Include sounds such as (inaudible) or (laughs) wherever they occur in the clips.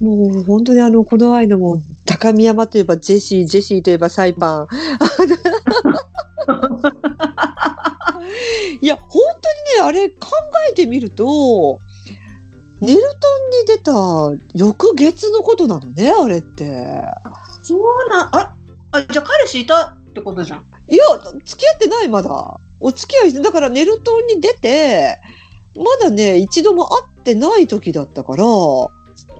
もう本当にあの、この間も、高見山といえばジェシー、ジェシーといえばサイパン。(laughs) いや、本当にね、あれ考えてみると、ネルトンに出た翌月のことなのね、あれって。そうなん、あ、あ、じゃあ彼氏いたってことじゃん。いや、付き合ってない、まだ。お付き合いして、だからネルトンに出て、まだね、一度も会ってない時だったから、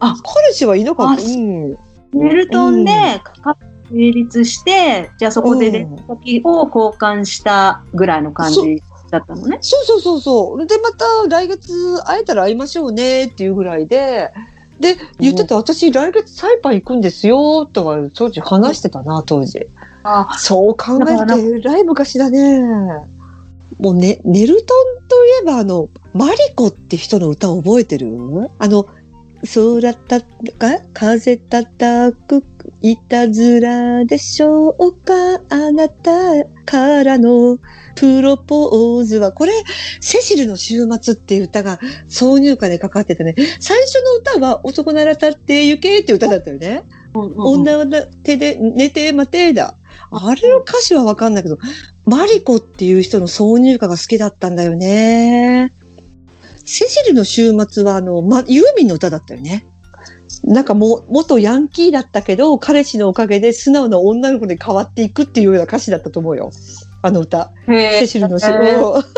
あ彼氏はいなかった。あうん。ネルトンで、か成立して、じゃあそこで連絡先を交換したぐらいの感じだったのね。そうそうそうそう。で、また来月会えたら会いましょうねっていうぐらいで、で、言ってた、私来月サイパン行くんですよ、とか、当時話してたな、当時。あ、そう考えると、えらい昔だね。もうね、ネルトンといえば、あの、マリコって人の歌覚えてる？あの、空たか、風たたく、いたずらでしょうか？あなたからのプロポーズは、これ、セシルの週末っていう歌が挿入歌でかかっててね、最初の歌は男なら立って行けって歌だったよね。女は手で寝て待てだ。あれの歌詞はわかんないけど、マリコっていう人の挿入歌が好きだったんだよね。セシルの週末はあの、ま、ユーミンの歌だったよね。なんかもう、元ヤンキーだったけど、彼氏のおかげで素直な女の子に変わっていくっていうような歌詞だったと思うよ。あの歌。へセシルの週へー末。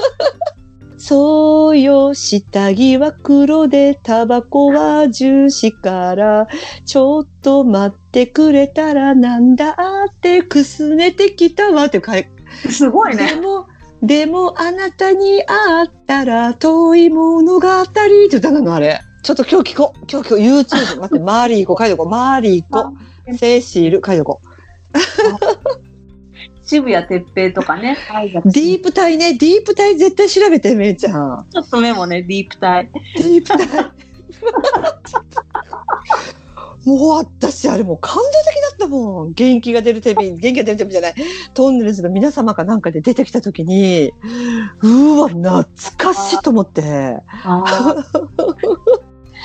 そうよ、下着は黒で、タバコは重視から、ちょっと待ってくれたらなんだってくすねてきたわってかい。すごいね。でも、でもあなたに会ったら遠い物語って歌なのあれ？ちょっと今日聞こう。今日今日 YouTube 待って、(laughs) マーリー行こう、書いとこう。マーリー行こう。セシル、書いとこ (laughs) 渋谷哲平とかね。う。(laughs) ディープタイね、ディープタイ絶対調べて、めいちゃん。ちょっとメモね、ディープタイ。ディープタイ。もう私、あれもう感動的だったもん。元気が出るテレビ、元気が出るテレビじゃない。トンネルズの皆様かなんかで出てきたときに、うーわ、懐かしいと思って。(laughs)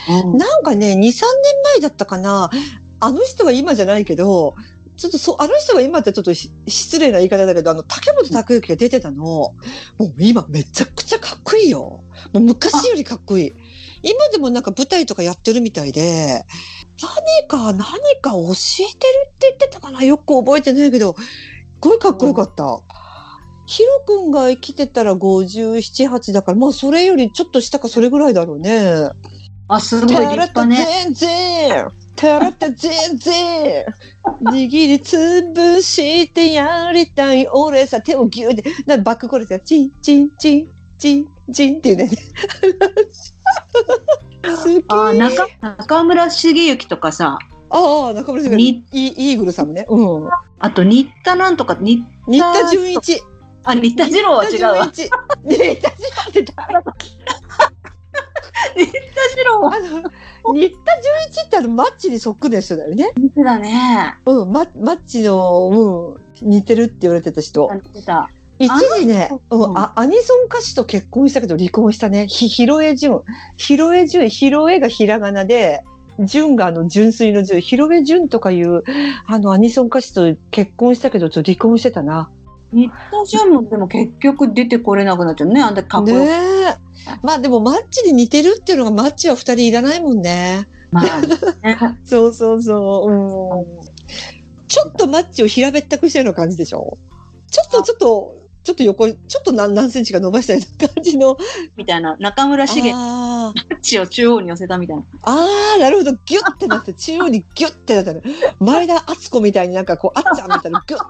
なんかね、2、3年前だったかな。あの人は今じゃないけど、ちょっとそう、あの人は今ってちょっとし失礼な言い方だけど、あの、竹本拓之が出てたの、もう今めちゃくちゃかっこいいよ。もう昔よりかっこいい。今でもなんか舞台とかやってるみたいで、何か、何か教えてるって言ってたかな？よく覚えてないけど、すごいかっこよかった。ヒロ君が生きてたら57、8だから、まあそれよりちょっと下かそれぐらいだろうね。あ、すごい立派ね。全然。たらった全然。(laughs) 握りつぶしてやりたい。俺さ手をギューってなんかバックコールでチンチンチンチンチンっていうねあー中中村茂之とかさ、ああ中村さんがイにイーグルさんもねうんあと新田なんとか、に新田純一あ、新田次郎は違うわ。新田純一新田純一って誰新田次郎は。あの新田純一ってあのマッチにそっくりな人だよね似てたね。うんママッチのうん似てるって言われてた人似てた。一時ね、アニソン歌手と結婚したけど離婚したね。ひ、ひろえじゅん。ひろえじゅん、ひろえがひらがなで、じゅんがあの純粋のじゅん。ひろえじゅんとかいう、あのアニソン歌手と結婚したけど、ちょっと離婚してたな。新田淳もでも結局出てこれなくなっちゃうね。あんだけかっこねよく。え。まあでもマッチに似てるっていうのがマッチは二人いらないもんね。まあね (laughs) そうそうそう。うん。ちょっとマッチを平べったくしたような感じでしょ？ちょっとちょっと、ちょっと横に、ちょっと何何センチか伸ばしたような感じの。みたいな。中村茂あー之を中央に寄せたみたいな。ああ、なるほど。ギュッてなって、中央にギュッてなったの。前田敦子みたいになんかこう、あっちゃんみたいな、ギュッ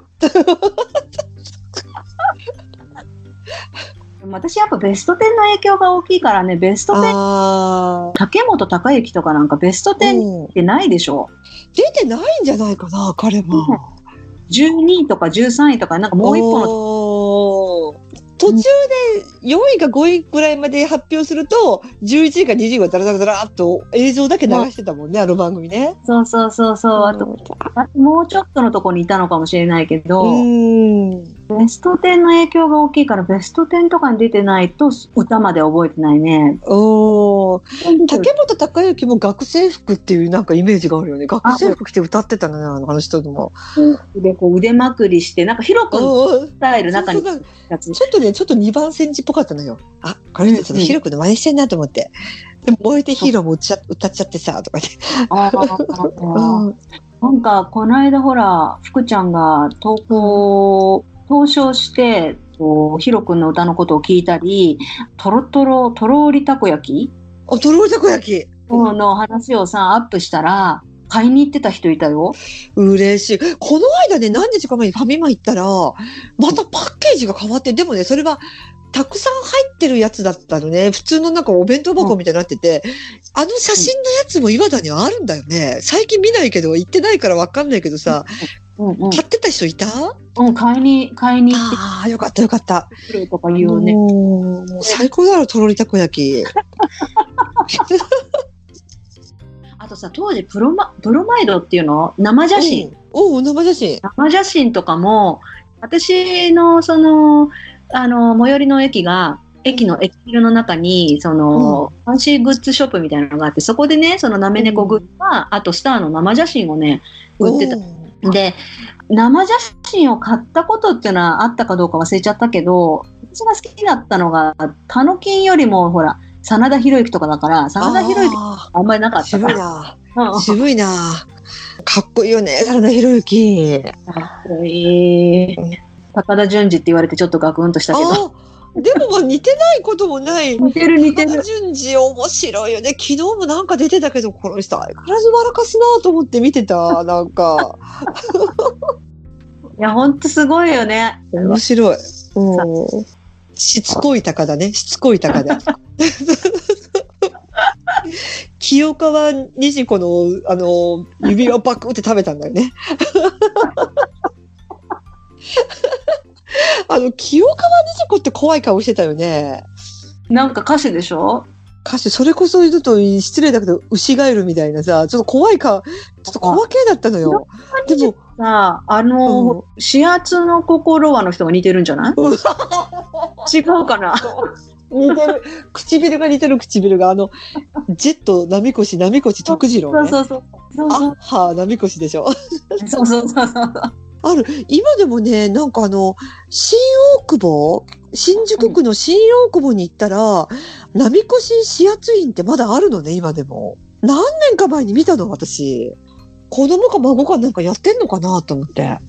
でも私やっぱベスト10の影響が大きいからね、ベスト10、ああ、竹本孝之とかなんかベスト10うんってないでしょ？出てないんじゃないかな、彼は。12位とか13位とか、なんかもう一本の途中で4位か5位ぐらいまで発表すると、11位か20位はダラダラダラっと映像だけ流してたもんね、あの番組ね。そうそうそうそう。あと、あもうちょっとのとこにいたのかもしれないけど、うん。ベスト10の影響が大きいから、ベスト10とかに出てないと歌まで覚えてないね。おの、竹本孝之も学生服っていうなんかイメージがあるよね。学生服着て歌ってたのね、あの人でも。で、こう腕まくりして、なんかヒロ君のうんスタイル中にそうそうやつ。ちょっとね、ちょっと2番センチっぽかったのよ。あ、これちょっとうんヒロ君の真似してんなと思って。でも燃えてヒーローも歌っちゃ歌ってさ、とか言って。あーうん (laughs) なんか、この間ほら、福ちゃんが投稿、投書して、こうヒロ君の歌のことを聞いたり、とろとろ、とろーりたこ焼き？あ、とろりたこ焼き。の話をさ、アップしたら、買いに行ってた人いたよ。嬉しい。この間ね、何日か前にファミマ行ったら、またパッケージが変わって、でもね、それは、たくさん入ってるやつだったのね。普通のなんかお弁当箱みたいになってて、あの写真のやつも岩田にはあるんだよね。最近見ないけど、行ってないからわかんないけどさ、うんうん。買ってた人いた？うん、買いに、買いに行ってああ、よかったよかった。とか言うね。もう最高だろ、とろりたこ焼き。(laughs) あとさ、当時プロマ、プロマイドっていうの？生写真。おお、生写真。生写真とかも、私のその、あの、最寄りの駅が、駅の駅ビルの中に、その、ファンシーグッズショップみたいなのがあって、そこでね、そのなめ猫グッズは、あとスターの生写真をね、売ってた。で、生写真を買ったことっていうのはあったかどうか忘れちゃったけど、私が好きだったのが、タノキンよりも、ほら、真田広之とかだから、真田広之ああんまりなかったから。渋いな。かっこいいよね、真田広之。かっこいい。高田純次って言われてちょっとガクンとしたけど。あでもまあ似てないこともない。似てる似てる。純次面白いよね。昨日もなんか出てたけど、この人相変わらず笑かすなと思って見てた。なんか、(laughs) いや、ほんとすごいよね。面白い。うんしつこい鷹だね。しつこい鷹だ。(laughs) 清川虹子の、あの、指輪バクって食べたんだよね。(laughs) あの、清川虹子って怖い顔してたよね。なんか歌手でしょ？歌手、それこそちょっと失礼だけど、牛ガエルみたいなさ、ちょっと怖い顔、ちょっと怖系だったのよ。でも、さあ、あの、始圧の心はの人が似てるんじゃない？うん違うかな？似てる。唇が似てる唇が、あの、ジェット、波越、波越徳次郎ね。そうそうそう。あは波越でしょ。そうそうそうそう。ある。今でもね、なんかあの、新大久保？新宿区の新大久保に行ったら、波越指圧院ってまだあるのね、今でも。何年か前に見たの、私。子供か孫かなんかやってんのかなと思って。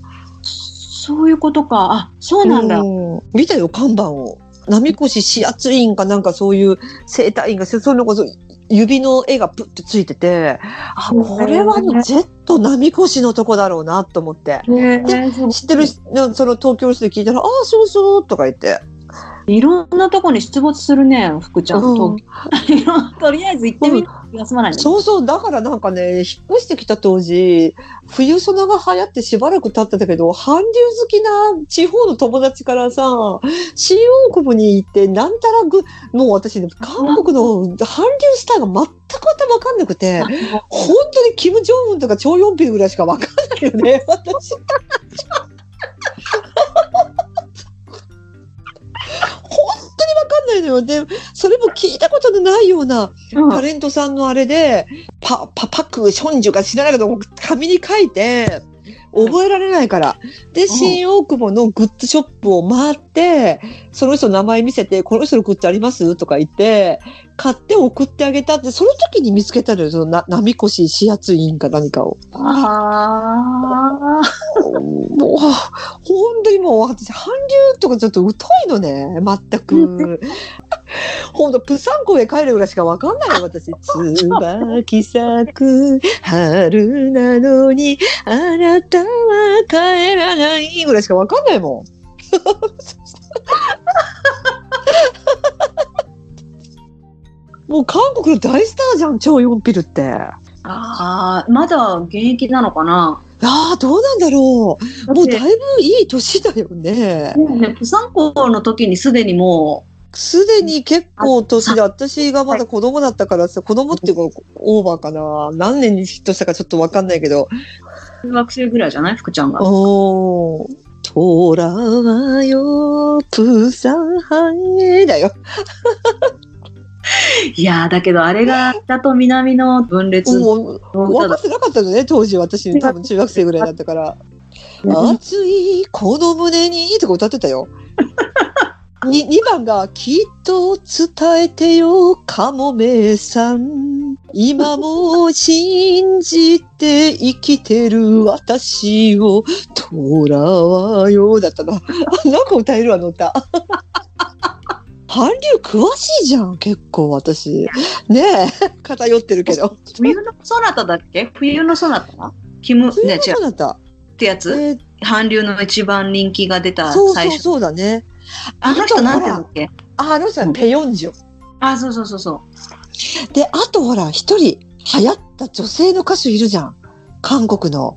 そういうことか。あ、そうなんだ。うん見たよ、看板を。波越指圧院かなんかそういう生体院が、そのこそ指の絵がプッてついてて、あ、これはジェット波越のとこだろうなと思って。へえそう知ってるその東京の人で聞いたら、ああ、そうそうとか言って。いろんなとこに出没するね、福ちゃん。うん (laughs) とりあえず行ってみる気が済まないね。そうそう、だからなんかね、引っ越してきた当時、冬ソナが流行ってしばらく経ってたけど、韓流好きな地方の友達からさ、新大久保に行って、なんたらぐ、もう私ね、韓国の韓流スターが全く頭わかんなくて、本当にキム・ジョンウンとかチョ・ヨンピルぐらいしかわかんないよね、私。かんないのよ。で、それも聞いたことのないようなうんタレントさんのあれで、パ、パ、パク、ションジュか知らないけど、紙に書いて、覚えられないから。で、新大久保のグッズショップを回って、その人の名前見せて、この人のグッズあります？とか言って、買って送ってあげたって、その時に見つけたのよ、そのな、波越指圧員か何かを。ああ。もう、本当にもう、私、韓流とかちょっと疎いのね、全く。本当、プサンコへ帰るぐらいしかわかんないよ、私。(laughs) 椿咲く春なのに、あなたは帰らないぐらいしかわかんないもん。(laughs) もう韓国の大スターじゃん、超ヨンピルって。ああ、まだ現役なのかな？ああ、どうなんだろう。もうだいぶいい年だよね。ね、プサンコの時にすでにもすでに結構年で、私がまだ子供だったからさ、子供っていうか、オーバーかな。何年にヒットしたかちょっとわかんないけど。う、中学生ぐらいじゃない？福ちゃんが。おー。虎はよ、プサンハンエだよ。(laughs) いやーだけどあれが北と南の分裂のもう、分かってなかったのね、当時私、多分中学生ぐらいだったから。熱いこの胸にとか歌ってたよ。に2番が、きっと伝えてよ、かもめさん。今も信じて生きてる私を、とらわよ、だったな。あ (laughs) なんか歌えるあの歌。(laughs) 韓流詳しいじゃん、結構私。ねえ、偏ってるけど。冬のソナタだっけ？冬のソナタ？キム、ね、違そうってやつ？えー韓流の一番人気が出たそうそう最初。そうだね。あの人なんて言うんだっけあ、あの人はペヨンジョ。あ、そうそうそうそう。で、あとほら、一人流行った女性の歌手いるじゃん。韓国の。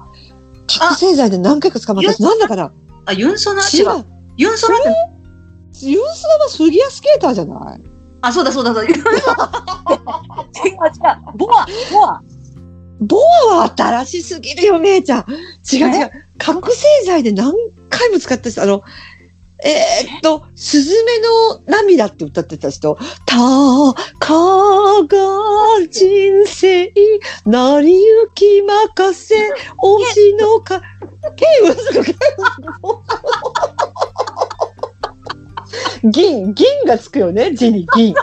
覚醒剤で何回か捕まった人。なんだから。あ、ユンソナ違違う。う。ユンソナって、ユンスナはフィギュアスケーターじゃない？あ、そうだそうだそうだ。(laughs) 違う違う。ボア、ボア。ボアは新しすぎるよ、姉ちゃん。違う違う。覚醒剤で何回も使った人、あの、えーっと、スズメの涙って歌ってた人、たかが人生、成り行き任せ、推しのか、ケイウス銀、銀がつくよね、字に銀。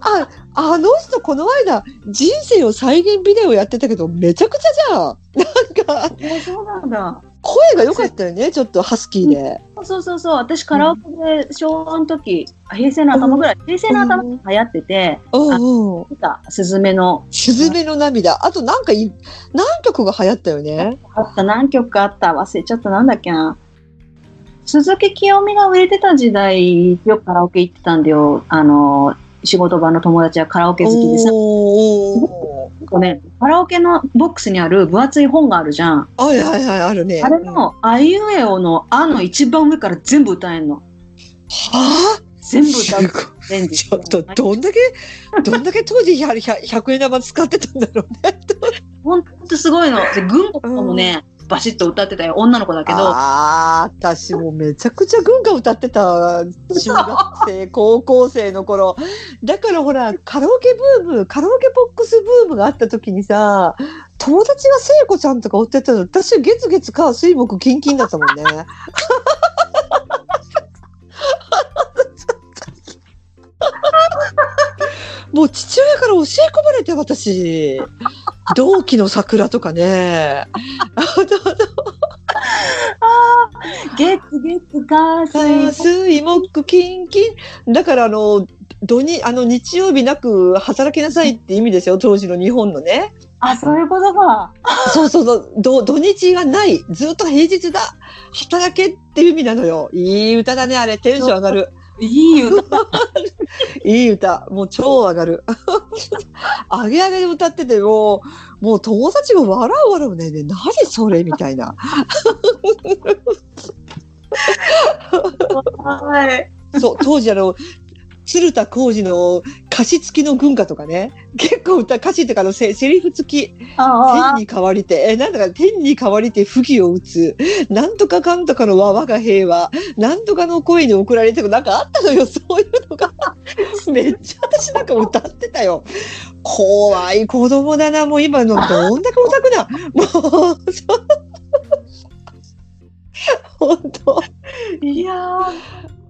あ、あの人この間、人生を再現ビデオやってたけど、めちゃくちゃじゃん。なんか、え、そうなんだ。声が良かったよね、ちょっとハスキーで。そうそうそう。私カラオケで昭和の時、平成の頭ぐらい、平成の頭に流行ってて、うた、スズメの、すずめの涙。あとなんかい、何曲が流行ったよね？あった、何曲かあった、忘れちゃった、なんだっけな。鈴木清美が売れてた時代、よくカラオケ行ってたんだよ。あの、仕事場の友達はカラオケ好きでさ、おーこうね、カラオケのボックスにある分厚い本があるじゃん。はいはいはい、あるね。あれの、あいうえおの、あの一番上から全部歌えんの。は全部歌う。ちょっと、どんだけ、どんだけ当時 100, 100円玉使ってたんだろうね。(laughs) ほんとすごいの。で、軍歌とかもね、バシッと歌ってたよ。女の子だけど。ああ、私もめちゃくちゃ軍歌歌ってた。中学生、高校生の頃。だからほら、カラオケブーム、カラオケボックスブームがあった時にさ、友達が聖子ちゃんとか追ってたの、私月月火水木キンキンだったもんね。もう父親から教え込まれて私、同期の桜とかね。月月火水。火水。木金金だからあの土にあの日曜日なく働きなさいって意味ですよ当時の日本のねあ、そういうことか。そうそうそう土土日がないずっと平日だ働けっていう意味なのよいい歌だねあれテンション上がるいい歌。いい歌もう超上がる上げ上げで歌っててもうもう友達が笑う笑うねね何それみたいなはい。そう、当時あの、鶴田浩二の歌詞付きの軍歌とかね、結構歌、歌詞っていうかあのセセリフ付き、あ天に変わりて、え、なんだか天に変わりて不義を打つ、なんとかかんとかの和我が平和、なんとかの声に送られてる、なんかあったのよ、(laughs) そういうのが。(laughs) めっちゃ私なんか歌ってたよ。怖い子供だな、もう今のどんだけオタクな。もう、そう。(laughs) 本当。いやー